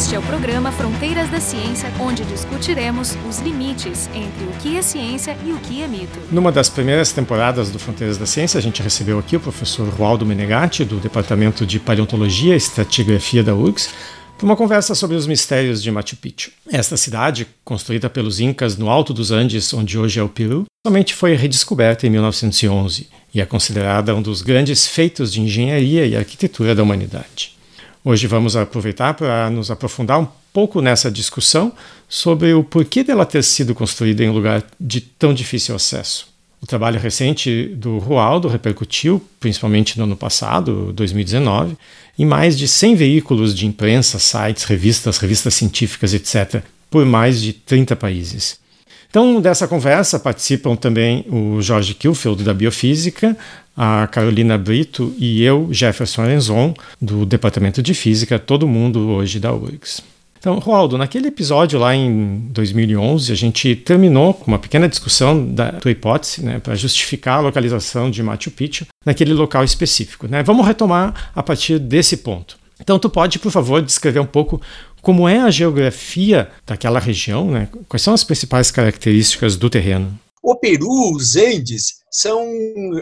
Este é o programa Fronteiras da Ciência, onde discutiremos os limites entre o que é ciência e o que é mito. Numa das primeiras temporadas do Fronteiras da Ciência, a gente recebeu aqui o professor Rualdo Menegatti, do Departamento de Paleontologia e Estratigrafia da URGS, para uma conversa sobre os mistérios de Machu Picchu. Esta cidade, construída pelos Incas no alto dos Andes, onde hoje é o Peru, somente foi redescoberta em 1911 e é considerada um dos grandes feitos de engenharia e arquitetura da humanidade. Hoje vamos aproveitar para nos aprofundar um pouco nessa discussão sobre o porquê dela ter sido construída em um lugar de tão difícil acesso. O trabalho recente do Rualdo repercutiu, principalmente no ano passado, 2019, em mais de 100 veículos de imprensa, sites, revistas, revistas científicas, etc., por mais de 30 países. Então, dessa conversa participam também o Jorge Kilfield, da Biofísica, a Carolina Brito e eu, Jefferson Arenzon, do Departamento de Física, todo mundo hoje da URGS. Então, Roaldo, naquele episódio lá em 2011, a gente terminou com uma pequena discussão da tua hipótese, né, para justificar a localização de Machu Picchu naquele local específico. Né? Vamos retomar a partir desse ponto. Então, tu pode, por favor, descrever um pouco como é a geografia daquela região, né? quais são as principais características do terreno? O Peru, os Andes, são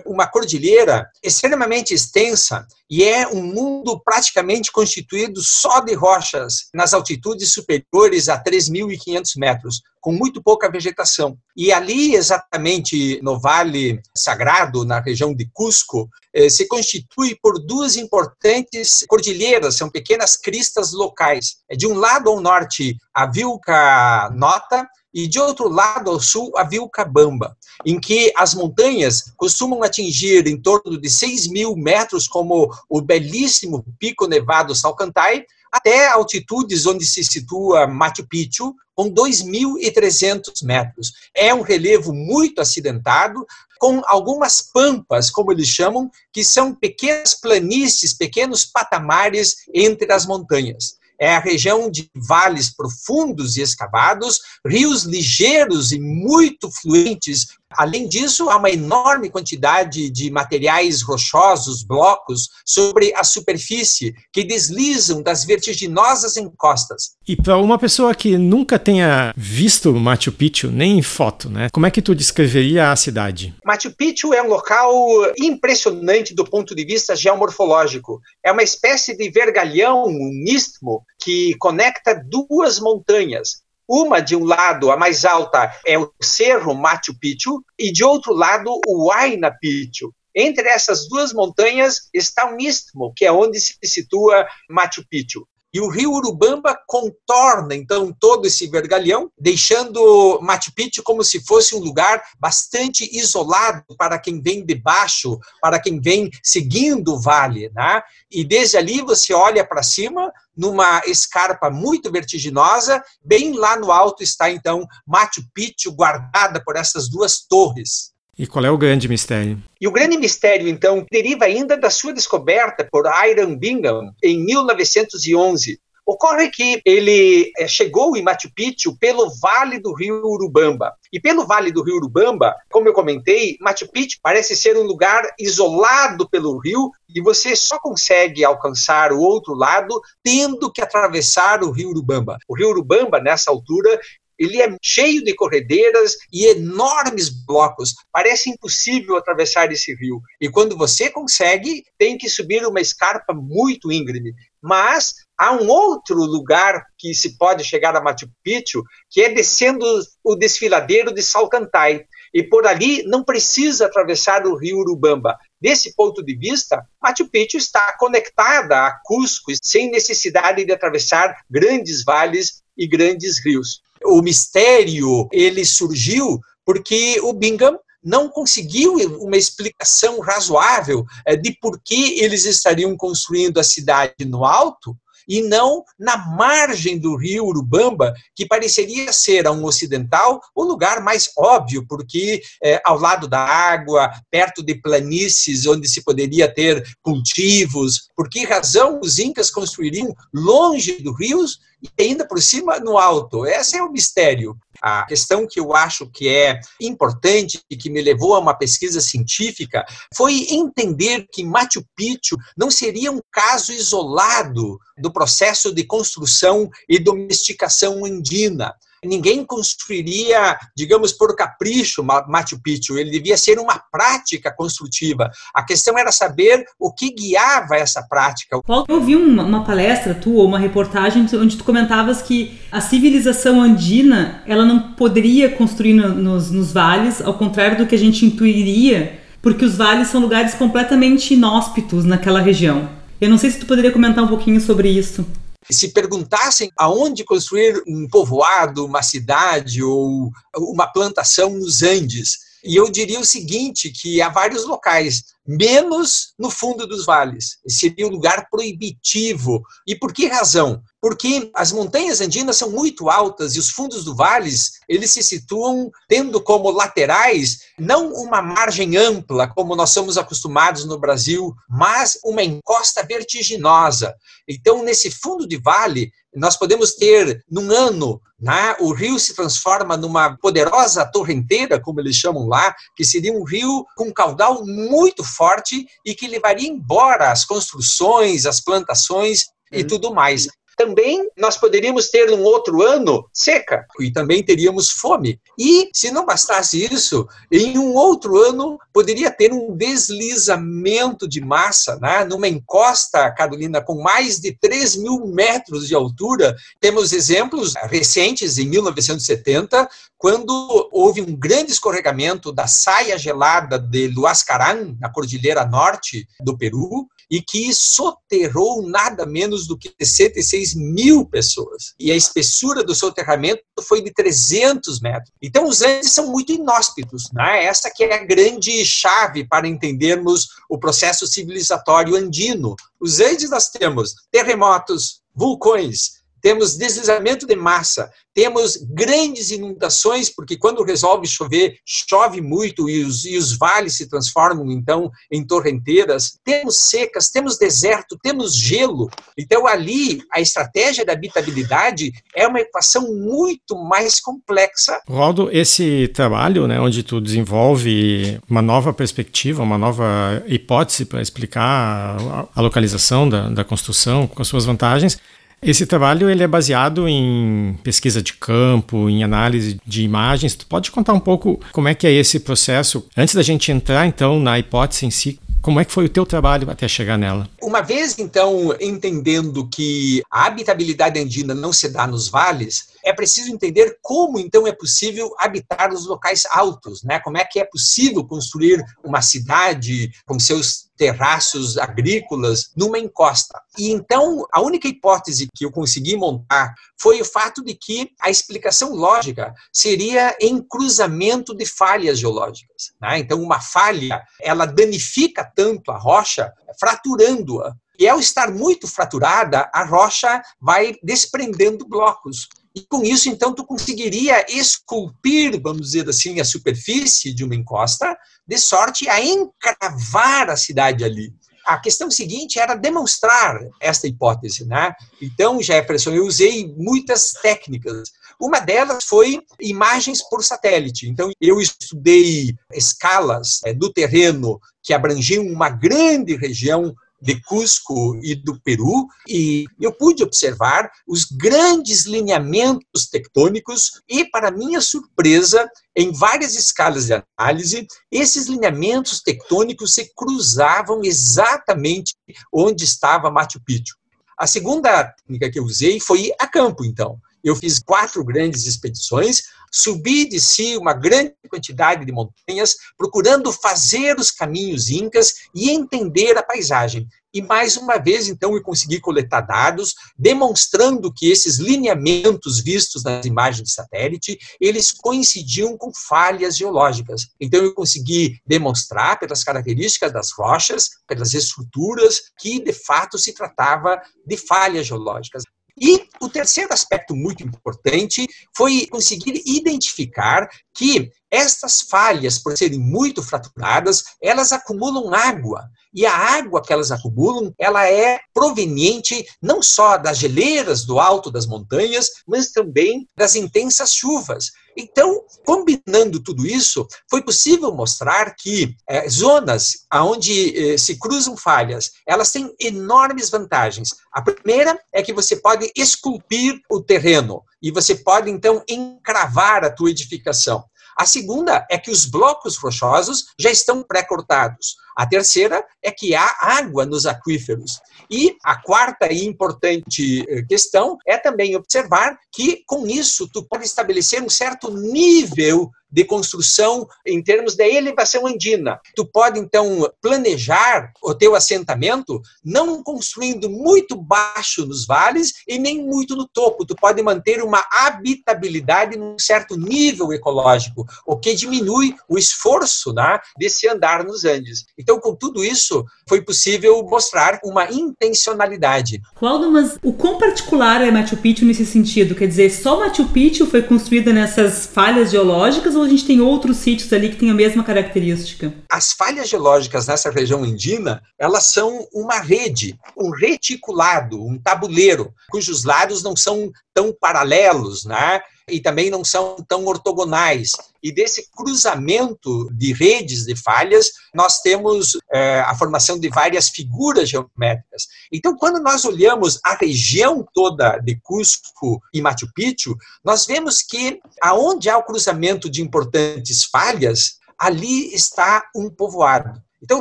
uma cordilheira extremamente extensa e é um mundo praticamente constituído só de rochas nas altitudes superiores a 3.500 metros, com muito pouca vegetação. E ali, exatamente no Vale Sagrado, na região de Cusco, eh, se constitui por duas importantes cordilheiras, são pequenas cristas locais. De um lado ao norte, a Vilca Nota, e de outro lado ao sul a Vilcabamba, em que as montanhas costumam atingir em torno de 6 mil metros, como o belíssimo Pico Nevado Salcantay, até altitudes onde se situa Machu Picchu, com 2.300 metros. É um relevo muito acidentado, com algumas pampas, como eles chamam, que são pequenas planícies, pequenos patamares entre as montanhas é a região de vales profundos e escavados, rios ligeiros e muito fluentes. Além disso, há uma enorme quantidade de materiais rochosos, blocos, sobre a superfície, que deslizam das vertiginosas encostas. E para uma pessoa que nunca tenha visto Machu Picchu, nem em foto, né? Como é que tu descreveria a cidade? Machu Picchu é um local impressionante do ponto de vista geomorfológico. É uma espécie de vergalhão, um istmo, que conecta duas montanhas. Uma de um lado, a mais alta, é o Cerro Machu Picchu, e de outro lado, o Huayna Picchu. Entre essas duas montanhas está um istmo, que é onde se situa Machu Picchu. E o rio Urubamba contorna, então, todo esse vergalhão, deixando Machu Picchu como se fosse um lugar bastante isolado para quem vem de baixo, para quem vem seguindo o vale. Né? E desde ali você olha para cima, numa escarpa muito vertiginosa, bem lá no alto está, então, Machu Picchu, guardada por essas duas torres. E qual é o grande mistério? E o grande mistério, então, deriva ainda da sua descoberta por Hiram Bingham em 1911. Ocorre que ele eh, chegou em Machu Picchu pelo Vale do Rio Urubamba. E pelo Vale do Rio Urubamba, como eu comentei, Machu Picchu parece ser um lugar isolado pelo rio e você só consegue alcançar o outro lado tendo que atravessar o Rio Urubamba. O Rio Urubamba, nessa altura, ele é cheio de corredeiras e enormes blocos. Parece impossível atravessar esse rio. E quando você consegue, tem que subir uma escarpa muito íngreme. Mas há um outro lugar que se pode chegar a Machu Picchu, que é descendo o desfiladeiro de Salcantay. E por ali não precisa atravessar o rio Urubamba. Desse ponto de vista, Machu Picchu está conectada a Cusco sem necessidade de atravessar grandes vales e grandes rios o mistério ele surgiu porque o Bingham não conseguiu uma explicação razoável eh, de por que eles estariam construindo a cidade no alto e não na margem do rio Urubamba, que pareceria ser a um ocidental o lugar mais óbvio, porque é, ao lado da água, perto de planícies onde se poderia ter cultivos, por que razão os incas construiriam longe dos rios e ainda por cima no alto? Esse é o mistério. A questão que eu acho que é importante e que me levou a uma pesquisa científica foi entender que Machu Picchu não seria um caso isolado do processo de construção e domesticação andina. Ninguém construiria, digamos, por capricho Machu Picchu, ele devia ser uma prática construtiva. A questão era saber o que guiava essa prática. Paulo, eu ouvi uma, uma palestra tua, uma reportagem, onde tu comentavas que a civilização andina ela não poderia construir no, nos, nos vales, ao contrário do que a gente intuiria, porque os vales são lugares completamente inóspitos naquela região. Eu não sei se tu poderia comentar um pouquinho sobre isso se perguntassem aonde construir um povoado, uma cidade ou uma plantação nos Andes, e eu diria o seguinte, que há vários locais, menos no fundo dos vales. Seria um lugar proibitivo. E por que razão? Porque as montanhas andinas são muito altas e os fundos do vales, eles se situam tendo como laterais não uma margem ampla, como nós somos acostumados no Brasil, mas uma encosta vertiginosa. Então, nesse fundo de vale, nós podemos ter, num ano, né, o rio se transforma numa poderosa torrenteira, como eles chamam lá, que seria um rio com um caudal muito forte e que levaria embora as construções, as plantações e uhum. tudo mais também nós poderíamos ter um outro ano seca e também teríamos fome. E, se não bastasse isso, em um outro ano poderia ter um deslizamento de massa, né? numa encosta, Carolina, com mais de 3 mil metros de altura. Temos exemplos recentes, em 1970, quando houve um grande escorregamento da saia gelada de Luascarán, na Cordilheira Norte do Peru, e que soterrou nada menos do que 66 mil pessoas. E a espessura do soterramento foi de 300 metros. Então, os Andes são muito inóspitos. Né? Essa que é a grande chave para entendermos o processo civilizatório andino. Os Andes nós temos terremotos, vulcões, temos deslizamento de massa, temos grandes inundações, porque quando resolve chover, chove muito e os, e os vales se transformam então em torrenteiras. Temos secas, temos deserto, temos gelo. Então, ali, a estratégia da habitabilidade é uma equação muito mais complexa. Roldo, esse trabalho, né, onde tu desenvolve uma nova perspectiva, uma nova hipótese para explicar a, localização da, da construção com as suas vantagens, esse trabalho ele é baseado em pesquisa de campo, em análise de imagens. Tu pode contar um pouco como é que é esse processo antes da gente entrar então na hipótese em si? Como é que foi o teu trabalho até chegar nela? Uma vez, então, entendendo que a habitabilidade andina não se dá nos vales, é preciso entender como, então, é possível habitar os locais altos, né? Como é que é possível construir uma cidade com seus terraços agrícolas numa encosta. E então, a única hipótese que eu consegui montar foi o fato de que a explicação lógica seria em cruzamento de falhas geológicas. Né? Então, uma falha, ela danifica tanto a rocha, fraturando-a. E ao estar muito fraturada, a rocha vai desprendendo blocos. E com isso, então, tu conseguiria esculpir, vamos dizer assim, a superfície de uma encosta, de sorte a encravar a cidade ali. A questão seguinte era demonstrar esta hipótese, né? Então, Jefferson, eu usei muitas técnicas. Uma delas foi imagens por satélite. Então, eu estudei escalas é, do terreno que abrangiam uma grande região de Cusco e do Peru, e eu pude observar os grandes lineamentos tectônicos e, para minha surpresa, em várias escalas de análise, esses lineamentos tectônicos se cruzavam exatamente onde estava Machu Picchu. A segunda técnica que eu usei foi a campo, então. Eu fiz quatro grandes expedições, subi e desci uma grande quantidade de montanhas, procurando fazer os caminhos incas e entender a paisagem. E mais uma vez, então, eu consegui coletar dados demonstrando que esses lineamentos vistos nas imagens de satélite, eles coincidiam com falhas geológicas. Então, eu consegui demonstrar pelas características das rochas, pelas estruturas, que de fato se tratava de falhas geológicas. E o terceiro aspecto muito importante foi conseguir identificar que estas falhas, por serem muito fraturadas, elas acumulam água. E a água que elas acumulam, ela é proveniente não só das geleiras do alto das montanhas, mas também das intensas chuvas. Então, combinando tudo isso, foi possível mostrar que é, zonas onde é, se cruzam falhas, elas têm enormes vantagens. A primeira é que você pode esculpir o terreno e você pode então encravar a tua edificação. A segunda é que os blocos rochosos já estão pré-cortados. A terceira é que há água nos aquíferos. E a quarta e importante eh, questão é também observar que, com isso, tu pode estabelecer um certo nível de construção em termos da elevação andina. Tu pode então planejar o teu assentamento não construindo muito baixo nos vales e nem muito no topo. Tu pode manter uma habitabilidade num certo nível ecológico, o que diminui o esforço né, desse andar nos Andes. Então, com tudo isso, foi possível mostrar uma intencionalidade. Claudio, mas o quão particular é Machu Picchu nesse sentido? Quer dizer, só Machu Picchu foi construída nessas falhas geológicas ou a gente tem outros sítios ali que têm a mesma característica? As falhas geológicas nessa região indina, elas são uma rede, um reticulado, um tabuleiro, cujos lados não são tão paralelos, né? E também não são tão ortogonais. E desse cruzamento de redes de falhas, nós temos é, a formação de várias figuras geométricas. Então, quando nós olhamos a região toda de Cusco e Machu Picchu, nós vemos que aonde há o cruzamento de importantes falhas, ali está um povoado. Então,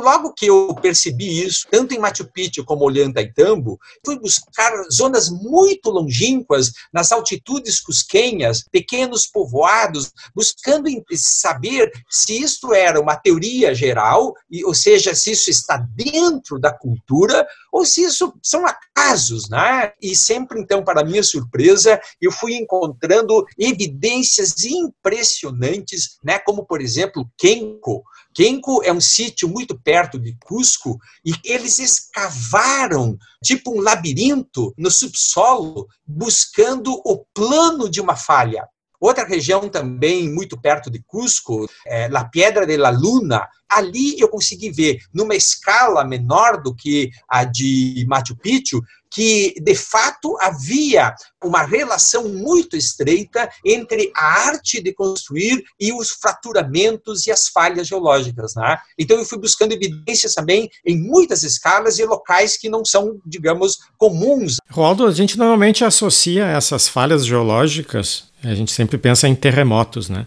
logo que eu percebi isso, tanto em Machu Picchu como Ollantaytambo, fui buscar zonas muito longínquas, nas altitudes cusquenhas, pequenos povoados, buscando saber se isto era uma teoria geral, ou seja, se isso está dentro da cultura, ou se isso são acasos, né? E sempre, então, para minha surpresa, eu fui encontrando evidências impressionantes, né? Como, por exemplo, Kenko, Kenko é um sítio muito perto de Cusco e eles escavaram tipo um labirinto no subsolo buscando o plano de uma falha. Outra região também muito perto de Cusco, é La Piedra de la Luna. Ali eu consegui ver, numa escala menor do que a de Machu Picchu, que de fato havia uma relação muito estreita entre a arte de construir e os fraturamentos e as falhas geológicas. Né? Então eu fui buscando evidências também em muitas escalas e locais que não são, digamos, comuns. Roaldo, a gente normalmente associa essas falhas geológicas, a gente sempre pensa em terremotos, né?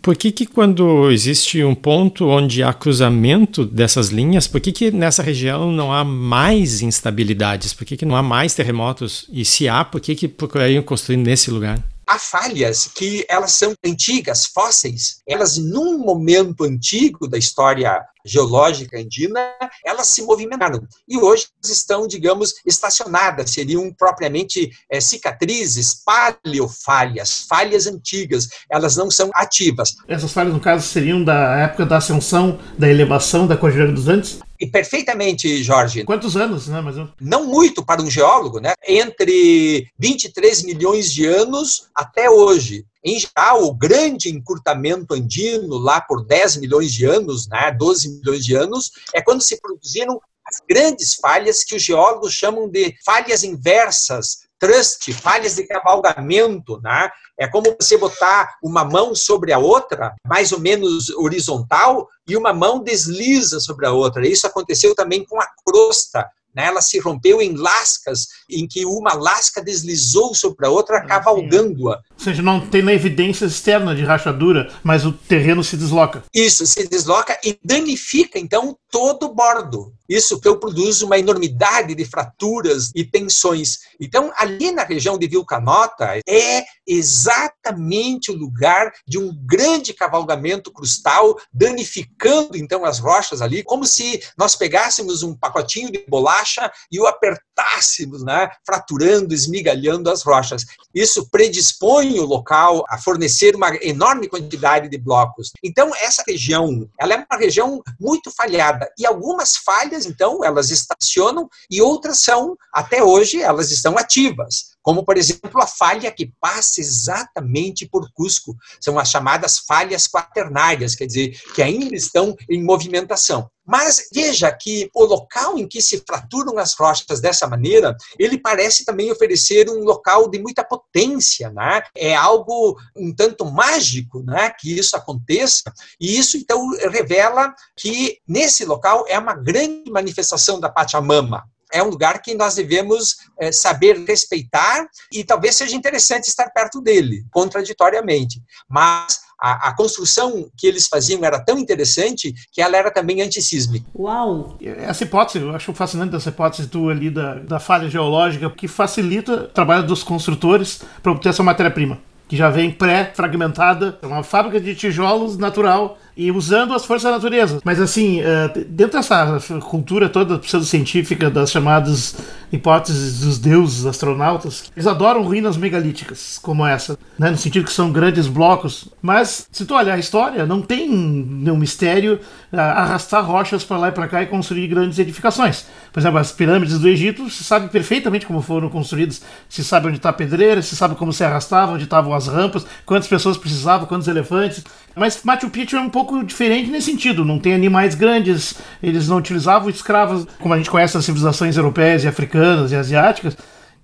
Por que, que quando existe um ponto onde há cruzamento dessas linhas, por que, que nessa região não há mais instabilidades? Por que, que não há mais terremotos? E se há, por que, que procurariam construir nesse lugar? Há falhas que elas são antigas, fósseis. Elas, num momento antigo da história geológica andina, elas se movimentaram. E hoje estão, digamos, estacionadas, seriam propriamente é, cicatrizes, paleofalhas, falhas antigas, elas não são ativas. Essas falhas, no caso, seriam da época da ascensão, da elevação da Cordilheira dos Andes? E perfeitamente, Jorge. Quantos anos, né? Mas... Não muito para um geólogo, né? Entre 23 milhões de anos até hoje. Em geral, o grande encurtamento andino, lá por 10 milhões de anos, né, 12 milhões de anos, é quando se produziram as grandes falhas que os geólogos chamam de falhas inversas, trust, falhas de cavalgamento, né? É como você botar uma mão sobre a outra, mais ou menos horizontal, e uma mão desliza sobre a outra. Isso aconteceu também com a crosta né? Ela se rompeu em lascas, em que uma lasca deslizou sobre a outra, ah, cavalgando-a. Ou seja, não tem evidência externa de rachadura, mas o terreno se desloca. Isso, se desloca e danifica, então, todo o bordo. Isso que produz uma enormidade de fraturas e tensões. Então, ali na região de Vilcanota, é exatamente o lugar de um grande cavalgamento crustal, danificando, então, as rochas ali, como se nós pegássemos um pacotinho de bolacha e o apertássemos, né, fraturando, esmigalhando as rochas. Isso predispõe o local a fornecer uma enorme quantidade de blocos. Então, essa região, ela é uma região muito falhada e algumas falhas, então, elas estacionam e outras são, até hoje, elas estão ativas. Como, por exemplo, a falha que passa exatamente por Cusco. São as chamadas falhas quaternárias, quer dizer, que ainda estão em movimentação. Mas veja que o local em que se fraturam as rochas dessa maneira, ele parece também oferecer um local de muita potência, né? É algo um tanto mágico, né? Que isso aconteça. E isso então revela que nesse local é uma grande manifestação da Pachamama é um lugar que nós devemos é, saber respeitar e talvez seja interessante estar perto dele, contraditoriamente. Mas a, a, construção que eles faziam era tão interessante que ela era também antissísmica. Uau! Essa hipótese, eu acho fascinante essa hipótese tua ali da, da falha geológica, que facilita o trabalho dos construtores para obter essa matéria-prima que já vem pré-fragmentada, é uma fábrica de tijolos natural e usando as forças da natureza. Mas assim, eh, dentro dessa cultura toda pseudocientífica das chamadas hipóteses dos deuses astronautas, eles adoram ruínas megalíticas como essa, né? no sentido que são grandes blocos. Mas se tu olhar a história, não tem nenhum mistério eh, arrastar rochas para lá e para cá e construir grandes edificações. Por exemplo, as pirâmides do Egito se sabe perfeitamente como foram construídas, se sabe onde está a pedreira, se sabe como se arrastava, onde estavam as rampas, quantas pessoas precisavam, quantos elefantes. Mas Machu Picchu é um pouco diferente nesse sentido. Não tem animais grandes, eles não utilizavam escravos, como a gente conhece as civilizações europeias e africanas e asiáticas.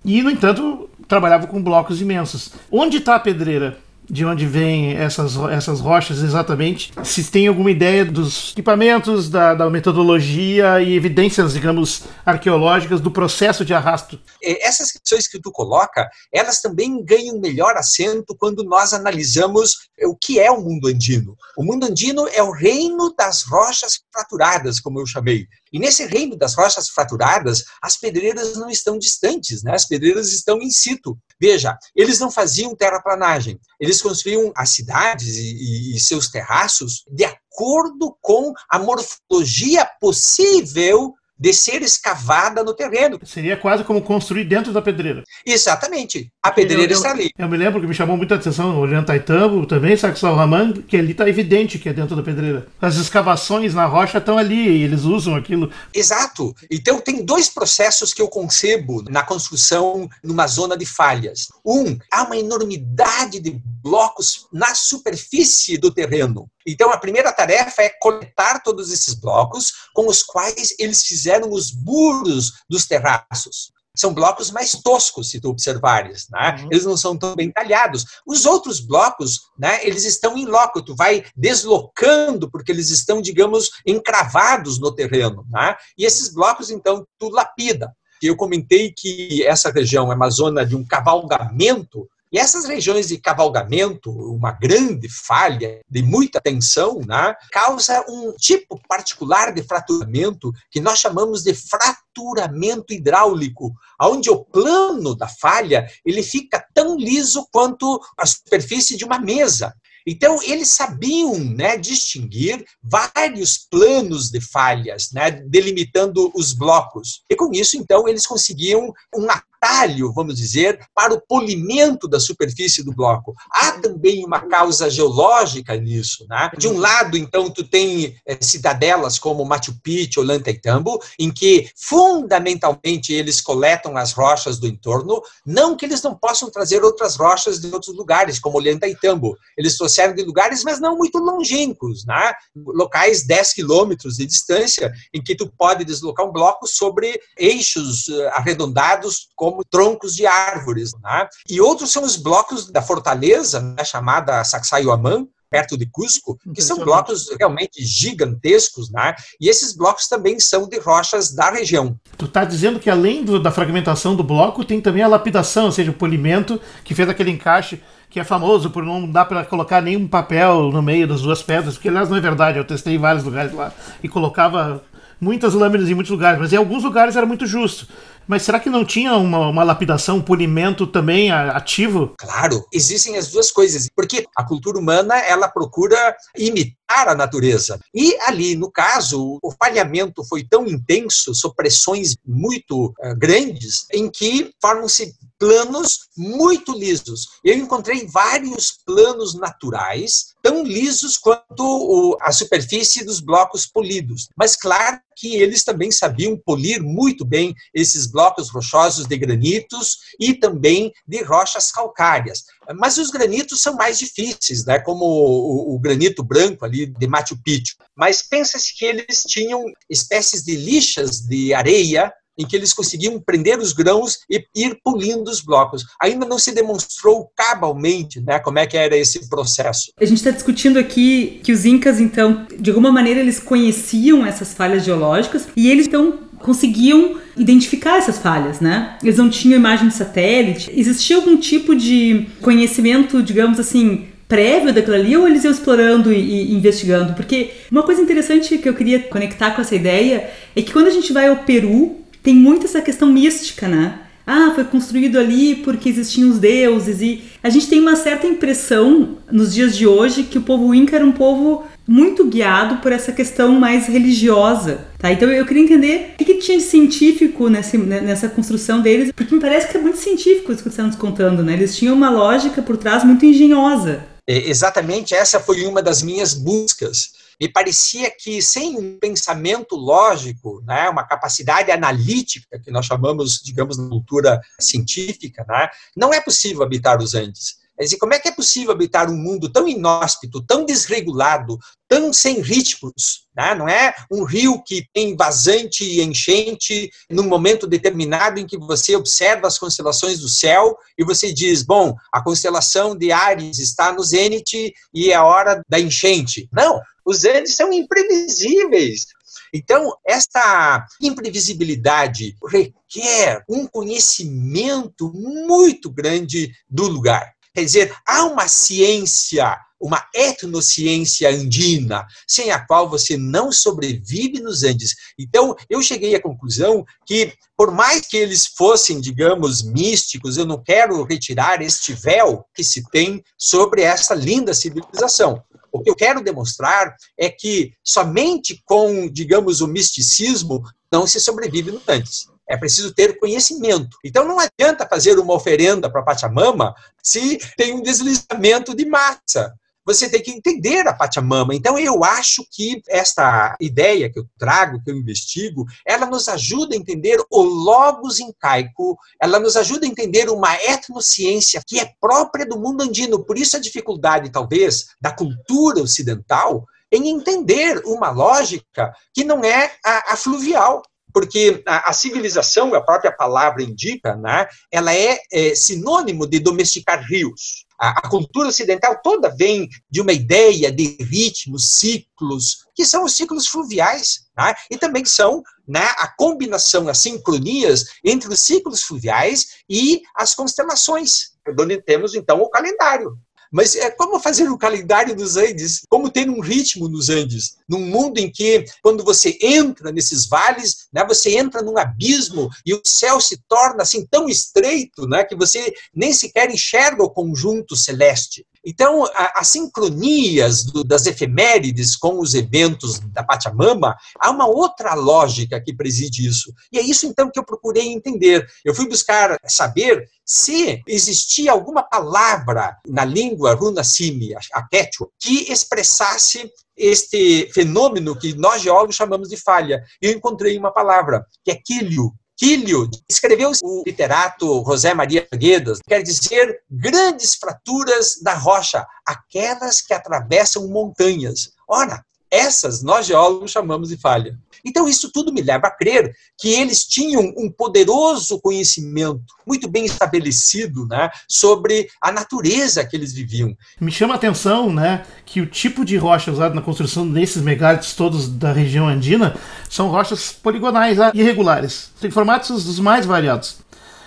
E, no entanto, trabalhavam com blocos imensos. Onde está a pedreira? De onde vêm essas, essas rochas exatamente, se tem alguma ideia dos equipamentos, da, da metodologia e evidências, digamos, arqueológicas do processo de arrasto. É, essas questões que tu coloca, elas também ganham melhor assento quando nós analisamos o que é o mundo andino. O mundo andino é o reino das rochas fraturadas, como eu chamei. E nesse reino das rochas fraturadas, as pedreiras não estão distantes, né? as pedreiras estão in situ. Veja, eles não faziam terraplanagem, eles construíam as cidades e, e seus terraços de acordo com a morfologia possível de ser escavada no terreno. Seria quase como construir dentro da pedreira. Exatamente. A pedreira eu, está ali. Eu me lembro que me chamou muita atenção olhando Taitambo, também Saxal Raman, que ali está evidente que é dentro da pedreira. As escavações na rocha estão ali e eles usam aquilo. Exato. Então tem dois processos que eu concebo na construção numa zona de falhas. Um, há uma enormidade de blocos na superfície do terreno. Então, a primeira tarefa é coletar todos esses blocos com os quais eles fizeram os muros dos terraços. São blocos mais toscos, se tu observares, né? Uhum. Eles não são tão bem talhados. Os outros blocos, né, eles estão em loco, tu vai deslocando porque eles estão, digamos, encravados no terreno, né? E esses blocos, então, tu lapida. Eu comentei que essa região é uma zona de um cavalgamento e essas regiões de cavalgamento, uma grande falha de muita tensão, né, causa um tipo particular de fraturamento que nós chamamos de fraturamento hidráulico, onde o plano da falha ele fica tão liso quanto a superfície de uma mesa. Então, eles sabiam né, distinguir vários planos de falhas, né, delimitando os blocos. E com isso, então, eles conseguiam um atalho, vamos dizer, para o polimento da superfície do bloco. Há também uma causa geológica nisso. Né? De um lado, então, tu tem é, cidadelas como Machu Picchu, Ollantaytambo, em que fundamentalmente eles coletam as rochas do entorno, não que eles não possam trazer outras rochas de outros lugares, como Ollantaytambo. Eles trouxeram de lugares, mas não muito longínquos, né? locais 10 quilômetros de distância, em que tu pode deslocar um bloco sobre eixos eh, arredondados, como troncos de árvores. Né? E outros são os blocos da fortaleza, né, chamada Sacsayhuaman, perto de Cusco, que são blocos realmente gigantescos, né? E esses blocos também são de rochas da região. Tu está dizendo que além do, da fragmentação do bloco, tem também a lapidação, ou seja, o polimento que fez aquele encaixe que é famoso por não dar para colocar nenhum papel no meio das duas pedras, porque aliás não é verdade, eu testei em vários lugares lá e colocava muitas lâminas em muitos lugares, mas em alguns lugares era muito justo. Mas será que não tinha uma, uma, lapidação, um polimento também ativo? Claro, existem as duas coisas. Porque a cultura humana, ela procura imitar a natureza. E ali, no caso, o falhamento foi tão intenso, sob pressões muito uh, grandes, em que formam-se planos muito lisos. Eu encontrei vários planos naturais, tão lisos quanto o, a superfície dos blocos polidos. Mas claro que eles também sabiam polir muito bem esses blocos rochosos de granitos e também de rochas calcárias. Mas os granitos são mais difíceis, né? como o, o granito branco ali de Machu Picchu. Mas pensa-se que eles tinham espécies de lixas de areia em que eles conseguiam prender os grãos e ir polindo os blocos. Ainda não se demonstrou cabalmente né, como é que era esse processo. A gente está discutindo aqui que os incas, então, de alguma maneira, eles conheciam essas falhas geológicas e eles, então, conseguiam identificar essas falhas, né? Eles não tinham imagem de satélite. Existia algum tipo de conhecimento, digamos assim, prévio daquilo ali ou eles iam explorando e, investigando? Porque uma coisa interessante que eu queria conectar com essa ideia é que quando a gente vai ao Peru, tem muito essa questão mística, né? Ah, foi construído ali porque existiam os deuses e a gente tem uma certa impressão nos dias de hoje que o povo inca era um povo muito guiado por essa questão mais religiosa, tá? Então eu queria entender o que, tinha de científico nessa, nessa construção deles, porque me parece que é muito científico isso que você está nos contando, né? Eles tinham uma lógica por trás muito engenhosa. É, exatamente, essa foi uma das minhas buscas me parecia que sem um pensamento lógico, né, uma capacidade analítica, que nós chamamos, digamos, na cultura científica, né, não é possível habitar os Andes. Quer dizer, como é que é possível habitar um mundo tão inóspito, tão desregulado, tão sem ritmos? Né? Não é um rio que tem vazante e enchente num momento determinado em que você observa as constelações do céu e você diz, bom, a constelação de Ares está no zênite e é a hora da enchente. Não, os Andes são imprevisíveis. Então, esta imprevisibilidade requer um conhecimento muito grande do lugar. Quer dizer, há uma ciência, uma etnociência andina, sem a qual você não sobrevive nos Andes. Então, eu cheguei à conclusão que, por mais que eles fossem, digamos, místicos, eu não quero retirar este véu que se tem sobre essa linda civilização. O que eu quero demonstrar é que somente com, digamos, o misticismo não se sobrevive no Andes. É preciso ter conhecimento. Então não adianta fazer uma oferenda para Pachamama se tem um deslizamento de massa você tem que entender a Pachamama. Então, eu acho que esta ideia que eu trago, que eu investigo, ela nos ajuda a entender o logos incaico, ela nos ajuda a entender uma etnociência que é própria do mundo andino. Por isso, a dificuldade, talvez, da cultura ocidental em entender uma lógica que não é a, a fluvial, porque a, a, civilização, a própria palavra indica, né, ela é, é sinônimo de domesticar rios. A, a, cultura ocidental toda vem de uma ideia de ritmos, ciclos, que são os ciclos fluviais, né, e também são né, a combinação, as sincronias entre os ciclos fluviais e as constelações, onde temos então o calendário. Mas é como fazer um calendário dos Andes, como ter um ritmo nos Andes, num mundo em que, quando você entra nesses vales, né, você entra num abismo e o céu se torna assim tão estreito né, que você nem sequer enxerga o conjunto celeste. Então, as sincronias do, das efemérides com os eventos da Pachamama, há uma outra lógica que preside isso. E é isso, então, que eu procurei entender. Eu fui buscar saber se existia alguma palavra na língua runasimi, a quechua, que expressasse este fenômeno que nós geólogos chamamos de falha. Eu encontrei uma palavra, que é quilho, Quílio escreveu o literato José Maria Guedes, quer dizer grandes fraturas da rocha, aquelas que atravessam montanhas. Ora, essas nós geólogos chamamos de falha. Então, isso tudo me leva a crer que eles tinham um poderoso conhecimento, muito bem estabelecido, né, sobre a natureza que eles viviam. Me chama a atenção né, que o tipo de rocha usado na construção desses megálitos todos da região andina são rochas poligonais, né, irregulares, tem formatos dos mais variados.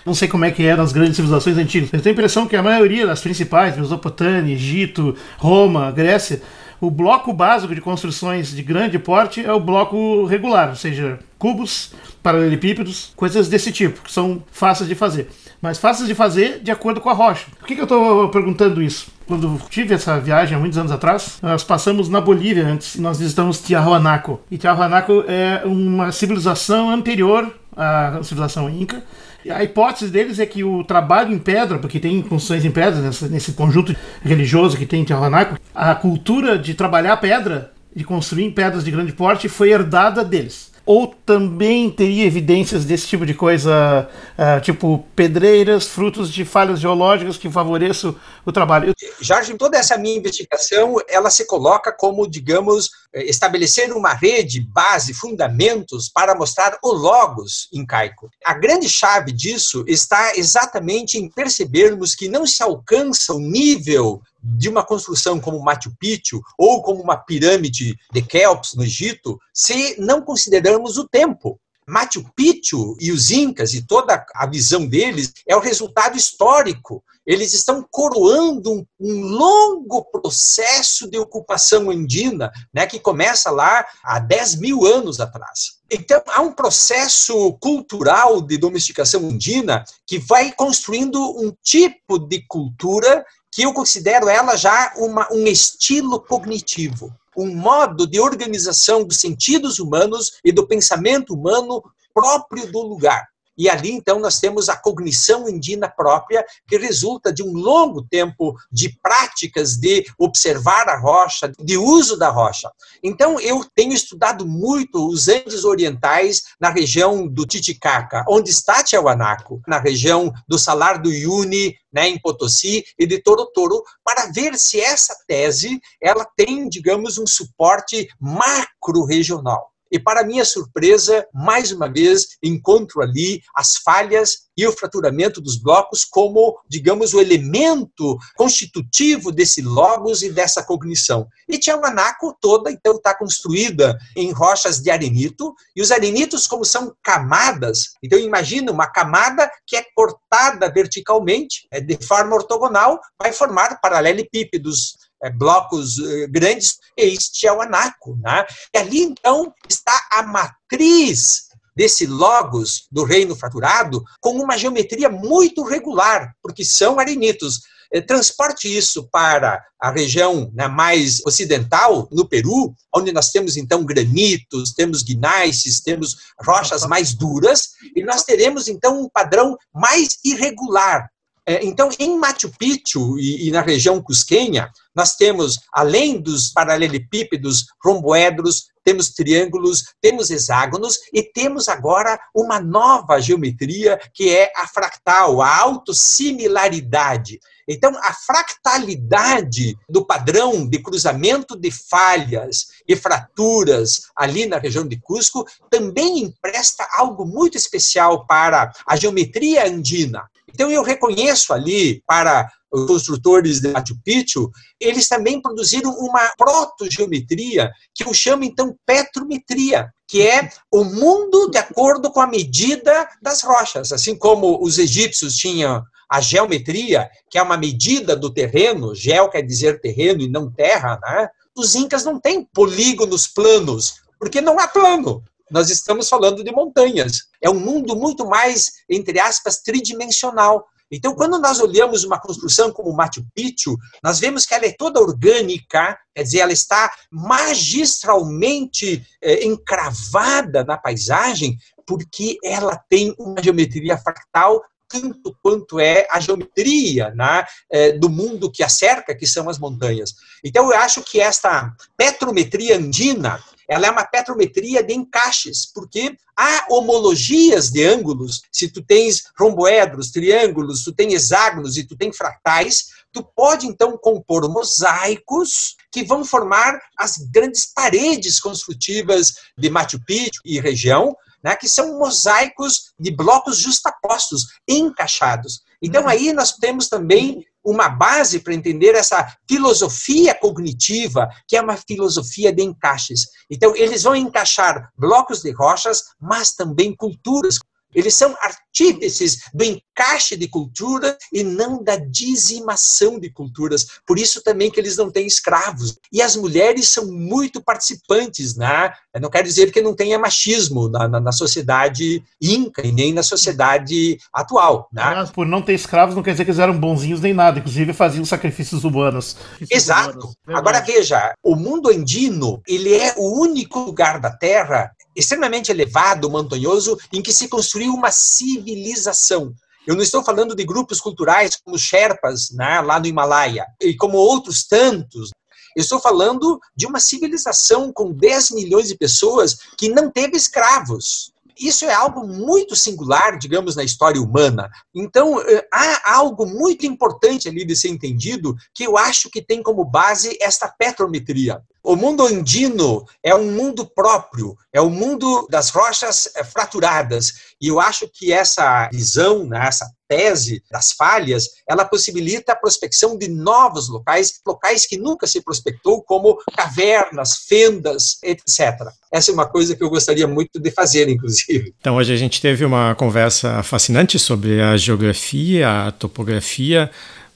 Não sei como é que eram as grandes civilizações antigas. Eu tenho a impressão que a maioria das principais, Mesopotâmia, Egito, Roma, Grécia, o bloco básico de construções de grande porte é o bloco regular, ou seja, cubos, paralelepípedos, coisas desse tipo, que são fáceis de fazer. Mas fáceis de fazer de acordo com a rocha. Por que, que eu estou perguntando isso? Quando tive essa viagem há muitos anos atrás, nós passamos na Bolívia antes, nós visitamos Tiahuanaco. E Tiahuanaco é uma civilização anterior à civilização inca. A hipótese deles é que o trabalho em pedra, porque tem construções em pedra nesse, nesse conjunto religioso que tem em Tiahuanaco, a cultura de trabalhar pedra, de construir em pedras de grande porte, foi herdada deles ou também teria evidências desse tipo de coisa, uh, tipo pedreiras, frutos de falhas geológicas que favoreçam o trabalho? Jorge, toda essa minha investigação, ela se coloca como, digamos, eh, estabelecer uma rede, base, fundamentos para mostrar o logos incaico. A grande chave disso está exatamente em percebermos que não se alcança o nível de uma construção como Machu Picchu ou como uma pirâmide de Kelps no Egito, se não considerarmos o tempo. Machu Picchu e os Incas e toda a visão deles é o resultado histórico. Eles estão coroando um, um, longo processo de ocupação andina, né, que começa lá há 10 mil anos atrás. Então, há um processo cultural de domesticação andina que vai construindo um tipo de cultura que eu considero ela já uma, um estilo cognitivo, um modo de organização dos sentidos humanos e do pensamento humano próprio do lugar. E ali, então, nós temos a cognição indígena própria, que resulta de um longo tempo de práticas de observar a rocha, de uso da rocha. Então, eu tenho estudado muito os Andes orientais na região do Titicaca, onde está Tiahuanaco, na região do Salar do Uyuni, né, em Potosí, e de Toro Toro, para ver se essa tese ela tem, digamos, um suporte macro-regional. E, para minha surpresa, mais uma vez, encontro ali as falhas e o fraturamento dos blocos como, digamos, o elemento constitutivo desse logos e dessa cognição. E Tiahuanaco toda, então, está construída em rochas de arenito, e os arenitos, como são camadas, então imagina uma camada que é cortada verticalmente, é, de forma ortogonal, vai formar paralelepípedos blocos eh, grandes, este é o anaco. Né? E ali, então, está a matriz desse logos do reino fraturado com uma geometria muito regular, porque são arenitos. Eh, transporte isso para a região né, mais ocidental, no Peru, onde nós temos então granitos, temos gneiss, temos rochas mais duras, e nós teremos então um padrão mais irregular, é, então, em Machu Picchu e, e, na região cusquenha, nós temos, além dos paralelepípedos romboedros, temos triângulos, temos hexágonos e temos agora uma nova geometria que é a fractal, a autossimilaridade. Então, a fractalidade do padrão de cruzamento de falhas e fraturas ali na região de Cusco também empresta algo muito especial para a geometria andina. Então, eu reconheço ali, para os construtores de Machu Picchu, eles também produziram uma protogeometria, que eu chamo, então, petrometria, que é o mundo de acordo com a medida das rochas. Assim como os egípcios tinham a geometria, que é uma medida do terreno, gel quer dizer terreno e não terra, né? Os incas não têm polígonos planos, porque não há plano nós estamos falando de montanhas. É um mundo muito mais, entre aspas, tridimensional. Então, quando nós olhamos uma construção como Machu Picchu, nós vemos que ela é toda orgânica, quer dizer, ela está magistralmente é, encravada na paisagem, porque ela tem uma geometria fractal tanto quanto é a geometria né, é, do mundo que a cerca, que são as montanhas. Então, eu acho que esta petrometria andina, ela é uma petrometria de encaixes, porque há homologias de ângulos. Se tu tens romboedros, triângulos, tu tens hexágonos e tu tens fractais, tu pode então compor mosaicos que vão formar as grandes paredes construtivas de Machu Picchu e região, né, que são mosaicos de blocos justapostos, encaixados. Então, uhum. aí nós temos também uma base para entender essa filosofia cognitiva, que é uma filosofia de encaixes. Então, eles vão encaixar blocos de rochas, mas também culturas. Eles são artífices do encaixe de cultura e não da dizimação de culturas. Por isso também que eles não têm escravos. E as mulheres são muito participantes, né? Não quero dizer que não tenha machismo na, na, na sociedade inca e nem na sociedade atual. Né? Mas por não ter escravos não quer dizer que eles eram bonzinhos nem nada. Inclusive faziam sacrifícios humanos. Exato. Agora veja, o mundo andino ele é o único lugar da Terra extremamente elevado, montanhoso, em que se construiu uma civilização. Eu não estou falando de grupos culturais como os Sherpas, né, lá no Himalaia, e como outros tantos. Eu estou falando de uma civilização com 10 milhões de pessoas que não teve escravos. Isso é algo muito singular, digamos, na história humana. Então, eh, há algo muito importante ali de ser entendido que eu acho que tem como base esta petrometria. O mundo andino é um mundo próprio, é o um mundo das rochas eh, fraturadas. E eu acho que essa visão, né, essa tese das falhas, ela possibilita a prospecção de novos locais, locais que nunca se prospectou, como cavernas, fendas, etc. Essa é uma coisa que eu gostaria muito de fazer, inclusive. Então, hoje a gente teve uma conversa fascinante sobre a geografia, a topografia,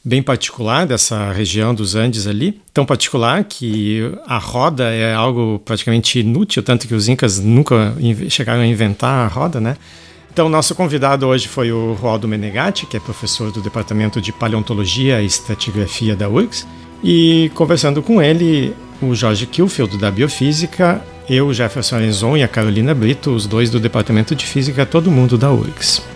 bem particular dessa região dos Andes ali, tão particular que a roda é algo praticamente inútil, tanto que os incas nunca chegaram a inventar a roda, né? Então, nosso convidado hoje foi o Roaldo Menegatti, que é professor do Departamento de Paleontologia e Estratigrafia da URGS, e conversando com ele, o Jorge Kilfield, da Biofísica, eu, Jefferson Arenzon e a Carolina Brito, os dois do Departamento de Física, todo mundo da URGS.